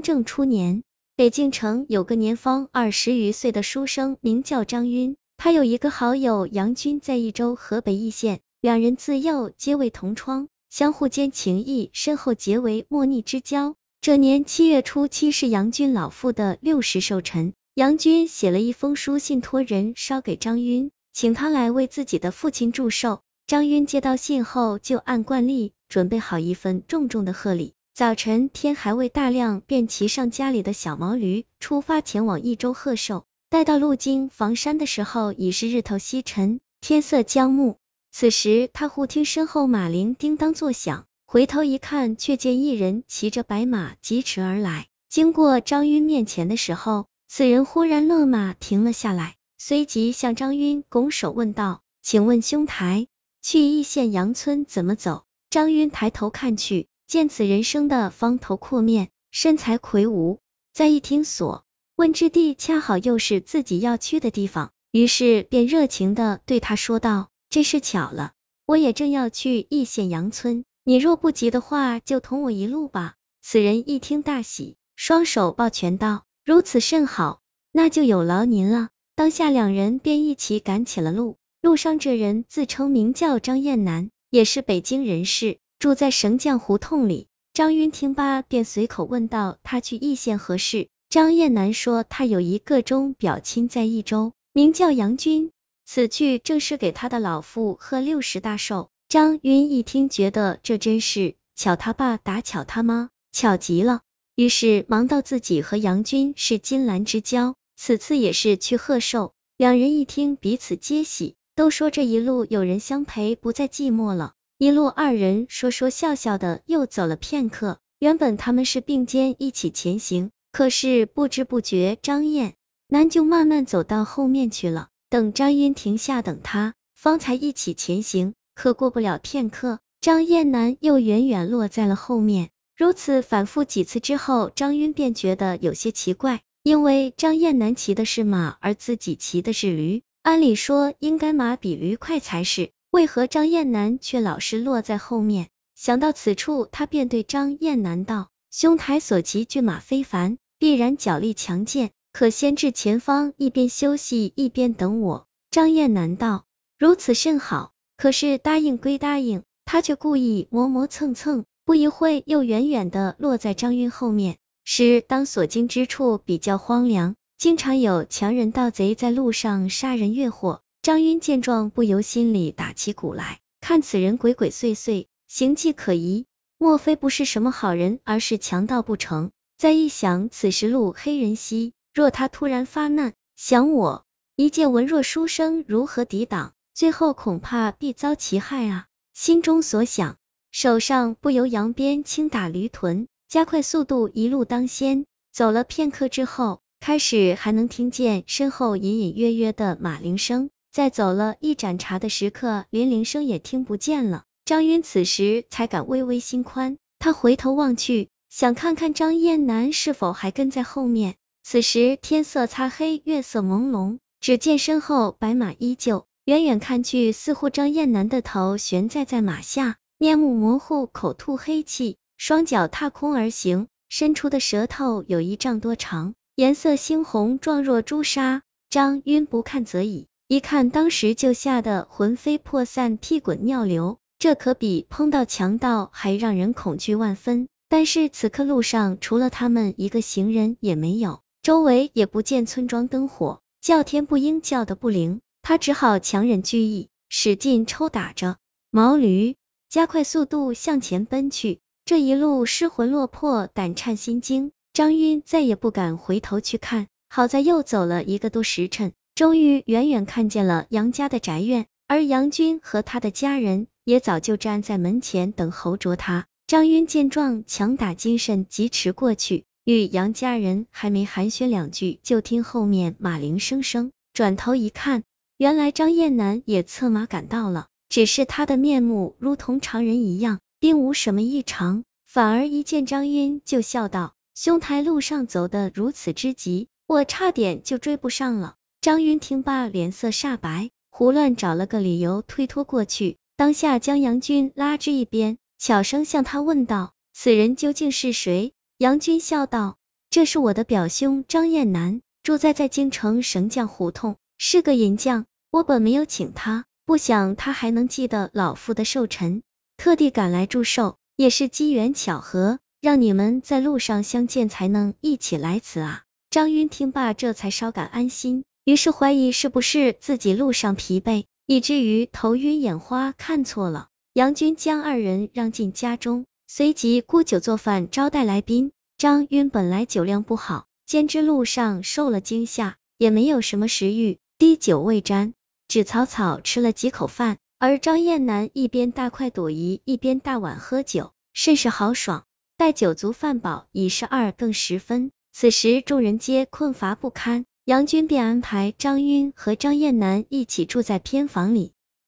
正初年，北京城有个年方二十余岁的书生，名叫张晕。他有一个好友杨军，在益州河北易县，两人自幼皆为同窗，相互间情谊深厚，结为莫逆之交。这年七月初七是杨军老父的六十寿辰，杨军写了一封书信，托人捎给张晕，请他来为自己的父亲祝寿。张晕接到信后，就按惯例准备好一份重重的贺礼。早晨天还未大亮，便骑上家里的小毛驴，出发前往益州贺寿。待到路经房山的时候，已是日头西沉，天色将暮。此时他忽听身后马铃叮当作响，回头一看，却见一人骑着白马疾驰而来。经过张晕面前的时候，此人忽然勒马停了下来，随即向张晕拱手问道：“请问兄台，去义县杨村怎么走？”张晕抬头看去。见此人生的方头阔面，身材魁梧，在一听所问之地，恰好又是自己要去的地方，于是便热情的对他说道：“真是巧了，我也正要去义县杨村，你若不急的话，就同我一路吧。”此人一听大喜，双手抱拳道：“如此甚好，那就有劳您了。”当下两人便一起赶起了路。路上这人自称名叫张燕南，也是北京人士。住在绳匠胡同里，张云听罢，便随口问道：“他去义县何事？”张燕南说：“他有一个中表亲在益州，名叫杨军，此去正是给他的老父贺六十大寿。”张云一听，觉得这真是巧他爸打巧他妈，巧极了。于是忙到自己和杨军是金兰之交，此次也是去贺寿。两人一听，彼此皆喜，都说这一路有人相陪，不再寂寞了。一路二人说说笑笑的，又走了片刻。原本他们是并肩一起前行，可是不知不觉，张燕南就慢慢走到后面去了。等张晕停下等他，方才一起前行。可过不了片刻，张燕南又远远落在了后面。如此反复几次之后，张晕便觉得有些奇怪，因为张燕南骑的是马，而自己骑的是驴，按理说应该马比驴快才是。为何张燕南却老是落在后面？想到此处，他便对张燕南道：“兄台所骑骏马非凡，必然脚力强健，可先至前方，一边休息，一边等我。”张燕南道：“如此甚好。”可是答应归答应，他却故意磨磨蹭蹭，不一会又远远的落在张晕后面。是当所经之处比较荒凉，经常有强人盗贼在路上杀人越货。张晕见状，不由心里打起鼓来，看此人鬼鬼祟祟，行迹可疑，莫非不是什么好人，而是强盗不成？再一想，此时路黑人稀，若他突然发难，想我一介文弱书生如何抵挡？最后恐怕必遭其害啊！心中所想，手上不由扬鞭轻打驴臀，加快速度，一路当先。走了片刻之后，开始还能听见身后隐隐约约的马铃声。再走了一盏茶的时刻，连铃声也听不见了。张晕此时才敢微微心宽，他回头望去，想看看张燕南是否还跟在后面。此时天色擦黑，月色朦胧，只见身后白马依旧，远远看去，似乎张燕南的头悬在在马下，面目模糊，口吐黑气，双脚踏空而行，伸出的舌头有一丈多长，颜色猩红，状若朱砂。张晕不看则已。一看，当时就吓得魂飞魄散、屁滚尿流，这可比碰到强盗还让人恐惧万分。但是此刻路上除了他们一个行人也没有，周围也不见村庄灯火，叫天不应，叫的不灵，他只好强忍惧意，使劲抽打着毛驴，加快速度向前奔去。这一路失魂落魄、胆颤心惊，张晕再也不敢回头去看。好在又走了一个多时辰。终于远远看见了杨家的宅院，而杨军和他的家人也早就站在门前等候着他。张晕见状，强打精神，疾驰过去，与杨家人还没寒暄两句，就听后面马铃声声，转头一看，原来张燕南也策马赶到了，只是他的面目如同常人一样，并无什么异常，反而一见张晕就笑道：“兄台路上走得如此之急，我差点就追不上了。”张云听罢，脸色煞白，胡乱找了个理由推脱过去，当下将杨军拉至一边，悄声向他问道：“此人究竟是谁？”杨军笑道：“这是我的表兄张彦南，住在在京城绳匠胡同，是个银匠。我本没有请他，不想他还能记得老夫的寿辰，特地赶来祝寿，也是机缘巧合，让你们在路上相见，才能一起来此啊。张云听罢，这才稍感安心，于是怀疑是不是自己路上疲惫，以至于头晕眼花，看错了。杨军将二人让进家中，随即沽酒做饭招待来宾。张晕本来酒量不好，兼之路上受了惊吓，也没有什么食欲，滴酒未沾，只草草吃了几口饭。而张燕南一边大快朵颐，一边大碗喝酒，甚是豪爽。待酒足饭饱，已是二更时分。此时众人皆困乏不堪，杨军便安排张晕和张燕南一起住在偏房里。